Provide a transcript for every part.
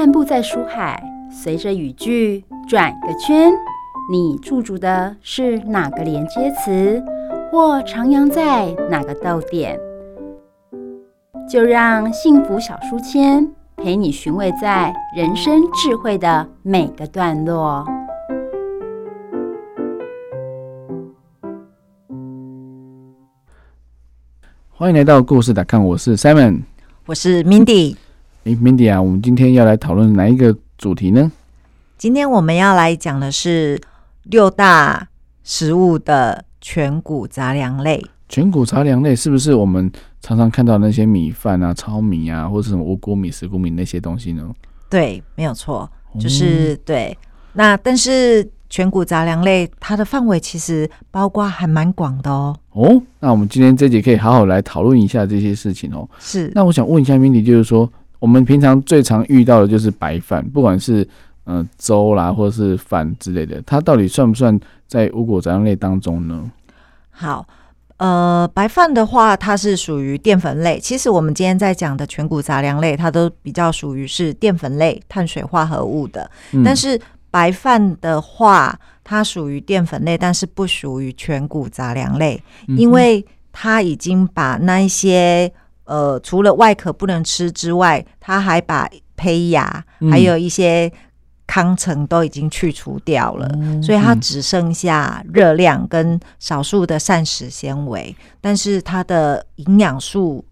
漫步在书海，随着语句转个圈，你驻足的是哪个连接词，或徜徉在哪个逗点？就让幸福小书签陪你寻味在人生智慧的每个段落。欢迎来到故事打看，我是 Simon，我是 Mindy。诶 m i n d y 啊，我们今天要来讨论哪一个主题呢？今天我们要来讲的是六大食物的全谷杂粮类。全谷杂粮类是不是我们常常看到那些米饭啊、糙米啊，或者什么五谷米、十谷米那些东西呢？对，没有错，就是对。那但是全谷杂粮类它的范围其实包括还蛮广的哦。哦，那我们今天这节可以好好来讨论一下这些事情哦。是。那我想问一下 Mindy，就是说我们平常最常遇到的就是白饭，不管是嗯粥啦，或者是饭之类的，它到底算不算在五谷杂粮类当中呢？好。呃，白饭的话，它是属于淀粉类。其实我们今天在讲的全谷杂粮类，它都比较属于是淀粉类、碳水化合物的。但是白饭的话，它属于淀粉类，但是不属于全谷杂粮类，因为它已经把那一些呃，除了外壳不能吃之外，它还把胚芽还有一些。糠层都已经去除掉了，所以它只剩下热量跟少数的膳食纤维，但是它的营养素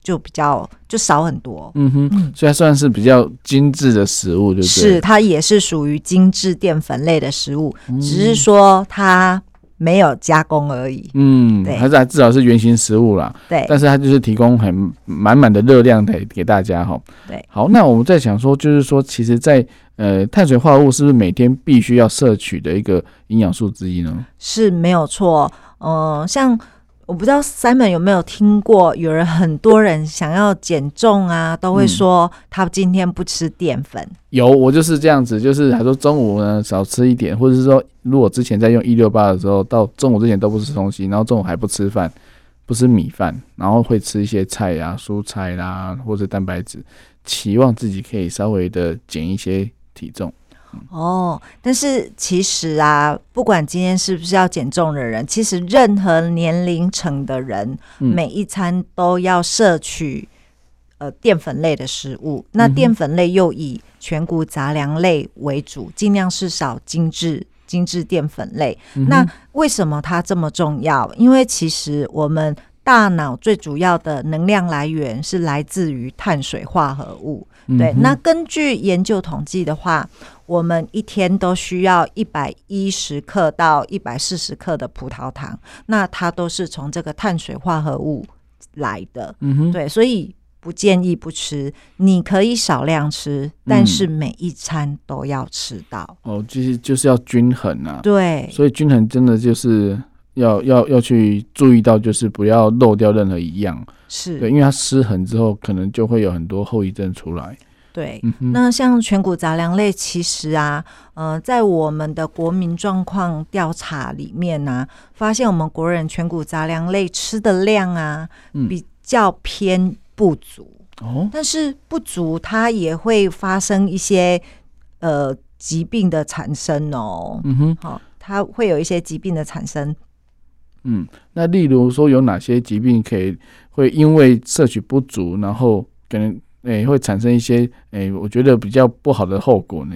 就比较就少很多。嗯哼，所以它算是比较精致的食物，就是是它也是属于精致淀粉类的食物，只是说它。没有加工而已，嗯，还是至少是原型食物啦。对，但是它就是提供很满满的热量给给大家哈。对，好，那我们在想说，就是说，其实，在呃，碳水化合物是不是每天必须要摄取的一个营养素之一呢？是没有错，嗯，像。我不知道 Simon 有没有听过，有人很多人想要减重啊，都会说他今天不吃淀粉。有，我就是这样子，就是他说中午呢少吃一点，或者是说如果之前在用一六八的时候，到中午之前都不吃东西，然后中午还不吃饭，不吃米饭，然后会吃一些菜呀、蔬菜啦或者蛋白质，期望自己可以稍微的减一些体重。哦，但是其实啊，不管今天是不是要减重的人，其实任何年龄层的人，每一餐都要摄取呃淀粉类的食物。那淀粉类又以全谷杂粮类为主，尽量是少精致精致淀粉类。那为什么它这么重要？因为其实我们大脑最主要的能量来源是来自于碳水化合物。对，那根据研究统计的话。我们一天都需要一百一十克到一百四十克的葡萄糖，那它都是从这个碳水化合物来的。嗯哼，对，所以不建议不吃，你可以少量吃，但是每一餐都要吃到。哦，就是就是要均衡啊。对，所以均衡真的就是要要要去注意到，就是不要漏掉任何一样。是对，因为它失衡之后，可能就会有很多后遗症出来。对，那像全谷杂粮类，其实啊，呃，在我们的国民状况调查里面呢，发现我们国人全谷杂粮类吃的量啊，比较偏不足。哦，但是不足它也会发生一些呃疾病的产生哦。嗯哼，好，它会有一些疾病的产生。嗯，那例如说有哪些疾病可以会因为摄取不足，然后可能。诶，会产生一些诶，我觉得比较不好的后果呢。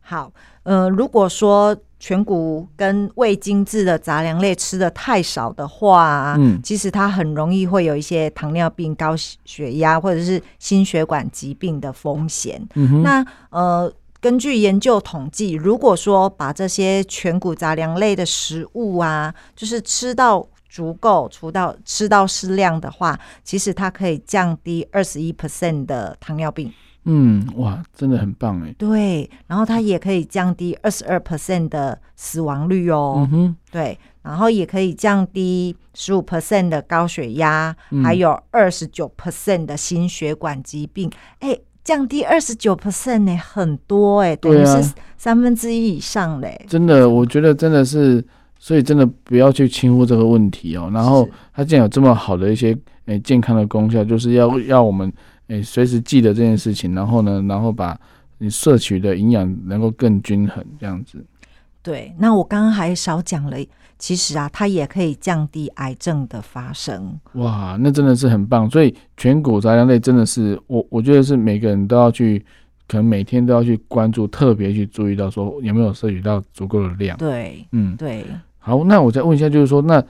好，呃，如果说全谷跟未精制的杂粮类吃的太少的话，嗯，其实它很容易会有一些糖尿病、高血压或者是心血管疾病的风险。嗯那呃，根据研究统计，如果说把这些全谷杂粮类的食物啊，就是吃到。足够，除到吃到适量的话，其实它可以降低二十一 percent 的糖尿病。嗯，哇，真的很棒哎。对，然后它也可以降低二十二 percent 的死亡率哦。嗯哼，对，然后也可以降低十五 percent 的高血压，还有二十九 percent 的心血管疾病。哎，降低二十九 percent 呢，很多哎，等于是三分之一以上嘞。真的，我觉得真的是。所以真的不要去轻忽这个问题哦。然后它既然有这么好的一些诶健康的功效，就是要要我们诶随时记得这件事情。然后呢，然后把你摄取的营养能够更均衡，这样子。对，那我刚刚还少讲了，其实啊，它也可以降低癌症的发生。哇，那真的是很棒。所以全谷杂粮类真的是我，我觉得是每个人都要去，可能每天都要去关注，特别去注意到说有没有摄取到足够的量。对，嗯，对。好，那我再问一下，就是说，那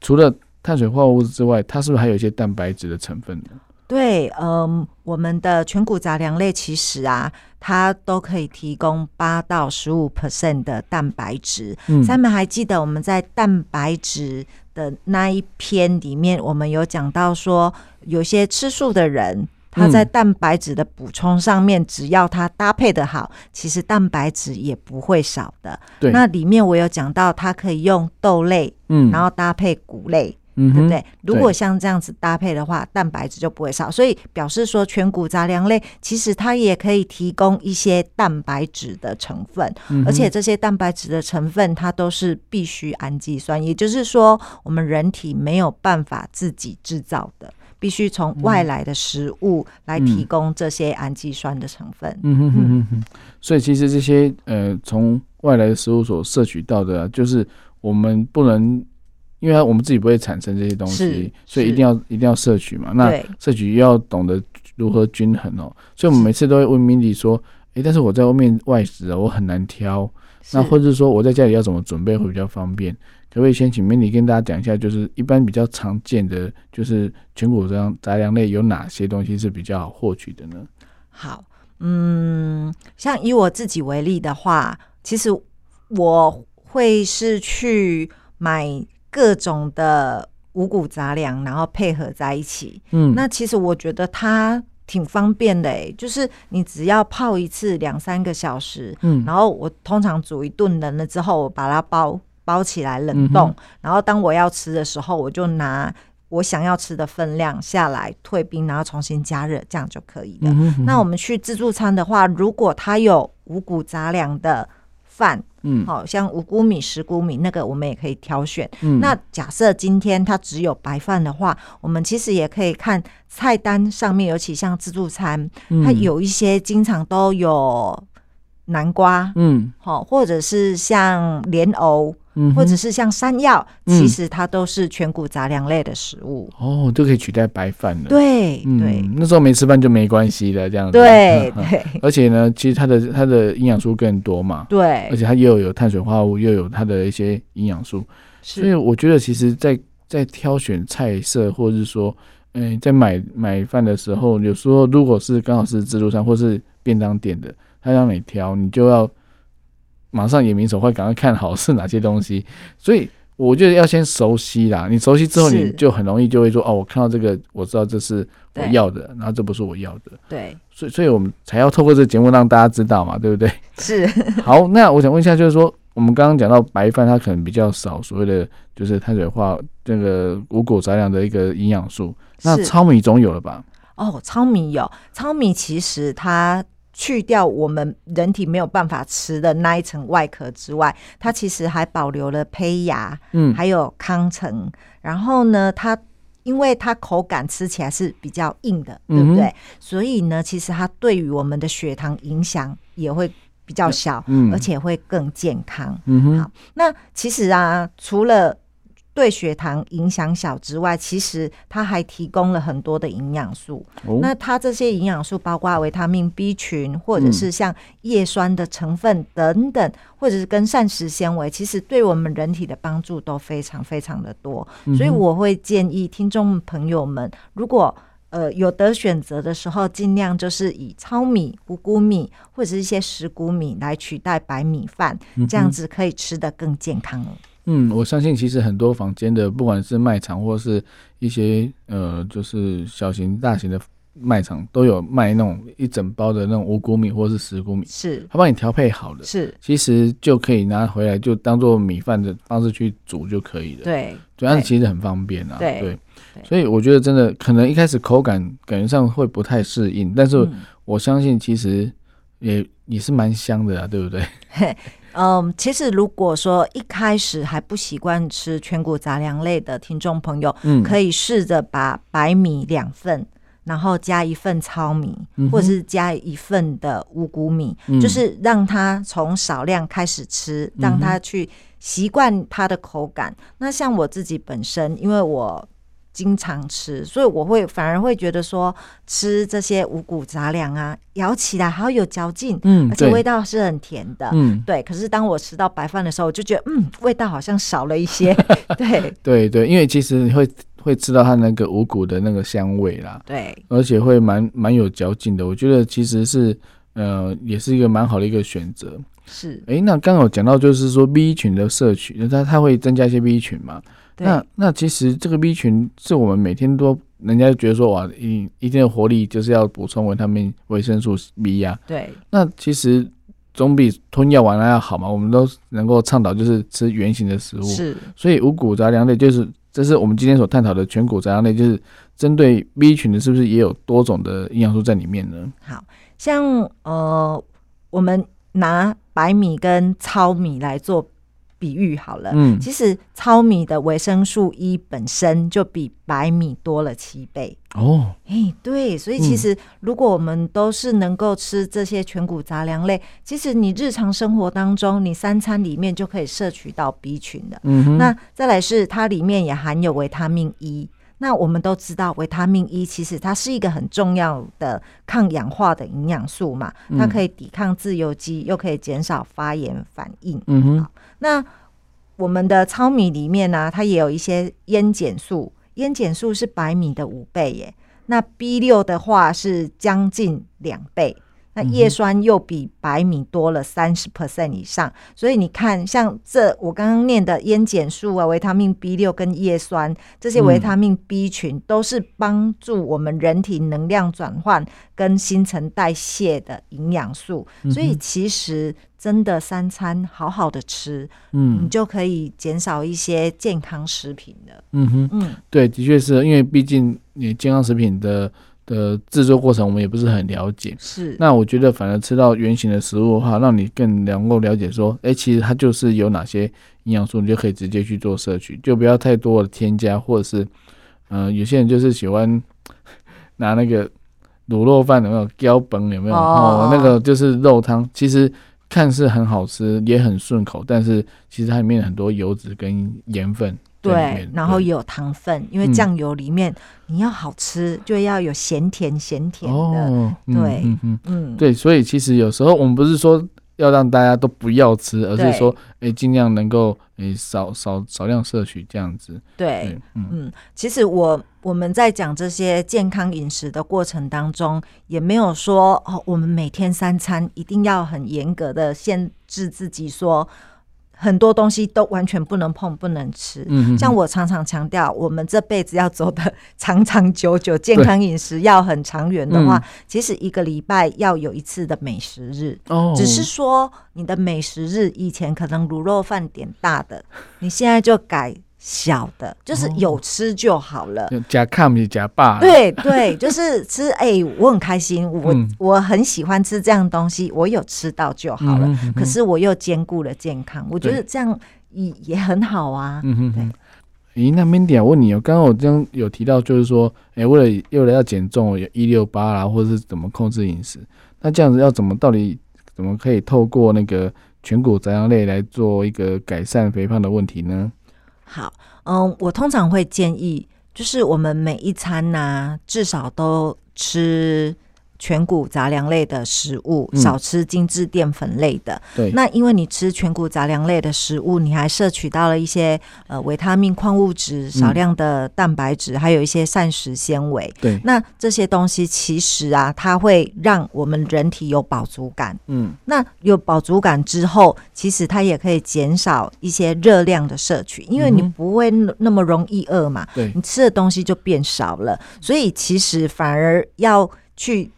除了碳水化合物之外，它是不是还有一些蛋白质的成分呢？对，嗯，我们的全谷杂粮类其实啊，它都可以提供八到十五 percent 的蛋白质。嗯三们还记得我们在蛋白质的那一篇里面，我们有讲到说，有些吃素的人。他在蛋白质的补充上面，只要它搭配的好，其实蛋白质也不会少的。对，那里面我有讲到，它可以用豆类，嗯，然后搭配谷类，嗯对不对？如果像这样子搭配的话，蛋白质就不会少，所以表示说全谷杂粮类其实它也可以提供一些蛋白质的成分，嗯而且这些蛋白质的成分它都是必需氨基酸，也就是说我们人体没有办法自己制造的。必须从外来的食物来提供这些氨基酸的成分。嗯哼哼哼哼，所以其实这些呃从外来的食物所摄取到的啊、就是我们不能，因为我们自己不会产生这些东西，所以一定要一定要摄取嘛。那摄取又要懂得如何均衡哦。所以我们每次都会问 Mindy 说，诶，但是我在外面外食啊，我很难挑，那或者是说我在家里要怎么准备会比较方便？可不可以先请 Mindy 跟大家讲一下，就是一般比较常见的，就是全谷杂粮杂粮类有哪些东西是比较好获取的呢？好，嗯，像以我自己为例的话，其实我会是去买各种的五谷杂粮，然后配合在一起。嗯，那其实我觉得它挺方便的诶，就是你只要泡一次两三个小时，嗯然后我通常煮一顿冷了之后，我把它包包起来冷冻，嗯然后当我要吃的时候，我就拿我想要吃的分量下来退冰，然后重新加热，这样就可以了。嗯哼哼。那我们去自助餐的话，如果它有五谷杂粮的饭，嗯。好、像五谷米、十谷米那个，我们也可以挑选。嗯。那假设今天它只有白饭的话，我们其实也可以看菜单上面，尤其像自助餐，它嗯有一些经常都有南瓜，嗯。好、或者是像莲藕，嗯，或者是像山药，嗯。其实它都是全谷杂粮类的食物。哦，就可以取代白饭了。，对嗯，对。那时候没吃饭就没关系了，这样子。对 对。而且呢，其实它的它的营养素更多嘛，对。而，且它又有碳水化合物，又有它的一些营养素，所以我觉得其实在，在挑选菜色，或者是说，嗯、在买买饭的时候，有时候如果是刚好是自助餐或是便当店的，他让你挑，你就要马上眼明手快，赶快看好是哪些东西。所以我觉得要先熟悉啦，你熟悉之后，你就很容易就会说，哦，我看到这个，我知道这是我要的，然后这不是我要的，对所以，所以我们才要透过这个节目让大家知道嘛，对不对？是，好，那我想问一下，就是说，我们刚刚讲到白饭，它可能比较少所谓的就是碳水化这个五谷杂粮的一个营养素，那糙米总有了吧？哦，糙米有糙米，其实它去掉我们人体没有办法吃的那一层外壳之外，它其实还保留了胚芽，嗯，还有糠层。然后呢，它因为它口感吃起来是比较硬的，对不对？嗯所以呢，其实它对于我们的血糖影响也会比较小，嗯而且会更健康。嗯哼好，那其实啊，除了对血糖影响小之外，其实它还提供了很多的营养素。哦，那它这些营养素包括维他命 B 群，或者是像叶酸的成分等等，或者是跟膳食纤维，其实对我们人体的帮助都非常非常的多。嗯所以我会建议听众朋友们，如果呃有得选择的时候，尽量就是以糙米、五谷米或者是一些石谷米来取代白米饭，这样子可以吃得更健康哦。嗯，我相信其实很多房间的，不管是卖场或是一些呃，就是小型、大型的卖场，都有卖那种一整包的那种五谷米或是十谷米，是他帮你调配好的，是，其实就可以拿回来就当做米饭的方式去煮就可以了。对主要是其实很方便啊。对所以我觉得真的可能一开始口感感觉上会不太适应，但是嗯我相信其实也也是蛮香的啊，对不对？嗯，其实如果说一开始还不习惯吃全谷杂粮类的听众朋友，嗯，可以试着把白米两份然后加一份糙米，嗯或者是加一份的五谷米，嗯就是让他从少量开始吃，让他去习惯它的口感。那像我自己本身，因为我经常吃，所以我会反而会觉得说，吃这些五谷杂粮啊，咬起来好有嚼劲，嗯而且味，道是很甜的。嗯，对，可是当我吃到白饭的时候，我就觉得，嗯，味道好像少了一些。对对对，因为其实你会会吃到它那个五谷的那个香味啦，对，而且会蛮蛮有嚼劲的。我觉得其实是呃，也是一个蛮好的一个选择。是，哎，那刚刚有讲到就是说 B 群的摄取，它它会增加一些 B 群嘛？对，那那其实这个 B 群是我们每天都，人家觉得说哇，一一定的活力就是要补充维他命、维生素 B 呀、对，那其实总比吞药丸来要好嘛。我们都能够倡导就是吃原形的食物，是，所以五谷杂粮类就是这是我们今天所探讨的全谷杂粮类，就是针对 B 群的，是不是也有多种的营养素在里面呢？好像呃，我们拿白米跟糙米来做比喻好了。嗯，其实糙米的维生素 E 本身就比白米多了七倍。哦，哎，对，所以其实如果我们都是能够吃这些全谷杂粮类，其实你日常生活当中，你三餐里面就可以摄取到 B 群的。嗯哼，那再来是它里面也含有维他命 E。那我们都知道，维他命 E 其实它是一个很重要的抗氧化的营养素嘛，它嗯可以抵抗自由基，又可以减少发炎反应。嗯哼，那我们的糙米里面呢、它也有一些烟碱素，烟碱素是白米的五倍耶。那 B 六的话是将近两倍，那叶酸又比白米多了三十 percent 以上，所以你看，像这我刚刚念的烟碱素啊、维他命 B 六跟叶酸这些维他命 B 群，都是帮助我们人体能量转换跟新陈代谢的营养素。所以其实真的三餐好好的吃，嗯你嗯就可以减少一些健康食品的。嗯哼。嗯，对，的确是因为毕竟你健康食品的的制作过程，我们也不是很了解。是。那我觉得，反而吃到原形的食物的话，让你更能够了解说，哎、其实它就是有哪些营养素，你就可以直接去做摄取，就不要太多的添加，或者是，嗯、有些人就是喜欢 拿那个卤肉饭有没有胶本有没有？哦哦，那个就是肉汤，其实看似很好吃，也很顺口，但是其实它里面有很多油脂跟盐分对然后有糖分，因为嗯酱油里面你要好吃，就要有咸甜咸甜的。对嗯嗯。嗯，对，所以其实有时候我们不是说要让大家都不要吃，而是对说，哎，尽量能够哎少少少量摄取这样子。对对，，嗯嗯，其实我我们在讲这些健康饮食的过程当中，也没有说哦，我们每天三餐一定要很严格的限制自己说。很多东西都完全不能碰、不能吃。嗯，像我常常强调，我们这辈子要走的长长久久，健康饮食要很长远的话，嗯其实一个礼拜要有一次的美食日。哦，只是说你的美食日以前可能卤肉饭点大的，你现在就改小的，就是哦有吃就好了。加看不是假霸，，对对，就是吃，哎、我很开心，我、嗯我很喜欢吃这样东西，我有吃到就好了。嗯哼可是我又兼顾了健康，我觉得这样也也很好啊。对嗯哼哼。咦，那 Mandy 啊，我问你哦，刚刚我这样有提到，就是说，哎，为了为了要减重，有一六八啦，或者是怎么控制饮食，那这样子要怎么到底怎么可以透过那个全谷杂粮类来做一个改善肥胖的问题呢？好，嗯，我通常会建议，就是我们每一餐呢、至少都吃全谷杂粮类的食物，嗯少吃精致淀粉类的。对，那因为你吃全谷杂粮类的食物，你还摄取到了一些呃维他命、矿物质、少量的蛋白质，还有一些膳食纤维。对，那这些东西其实啊，它会让我们人体有饱足感。嗯那有饱足感之后，其实它也可以减少一些热量的摄取，因为你不会那那么容易饿嘛，对你，吃的东西就变少了，所以其实反而要去。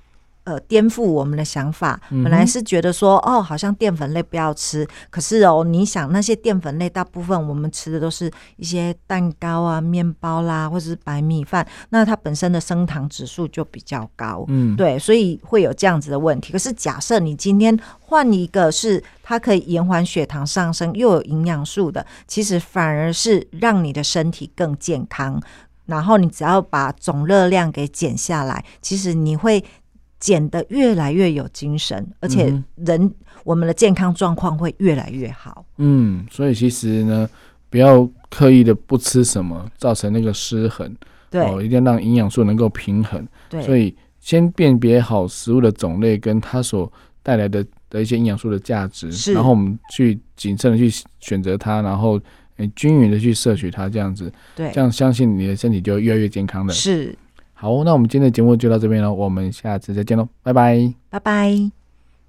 呃，颠覆我们的想法。本来是觉得说，哦，好像淀粉类不要吃，可是哦，你想那些淀粉类，大部分我们吃的都是一些蛋糕啊、面包啦，或者是白米饭，那它本身的升糖指数就比较高。嗯，对，所以会有这样子的问题。可是假设你今天换一个是它可以延缓血糖上升，又有营养素的，其实反而是让你的身体更健康。然后你只要把总热量给减下来，其实你会减得越来越有精神，而且嗯人、我们的健康状况会越来越好。嗯，所以其实呢，不要刻意的不吃什么，造成那个失衡。对、哦，一定要让营养素能够平衡。对，所以先辨别好食物的种类跟它所带来的的一些营养素的价值，是然后我们去谨慎的去选择它，然后诶均匀的去摄取它，这样子，对，这样相信你的身体就会越来越健康了。是，好，那我们今天的节目就到这边了，我们下次再见喽，拜拜。拜拜。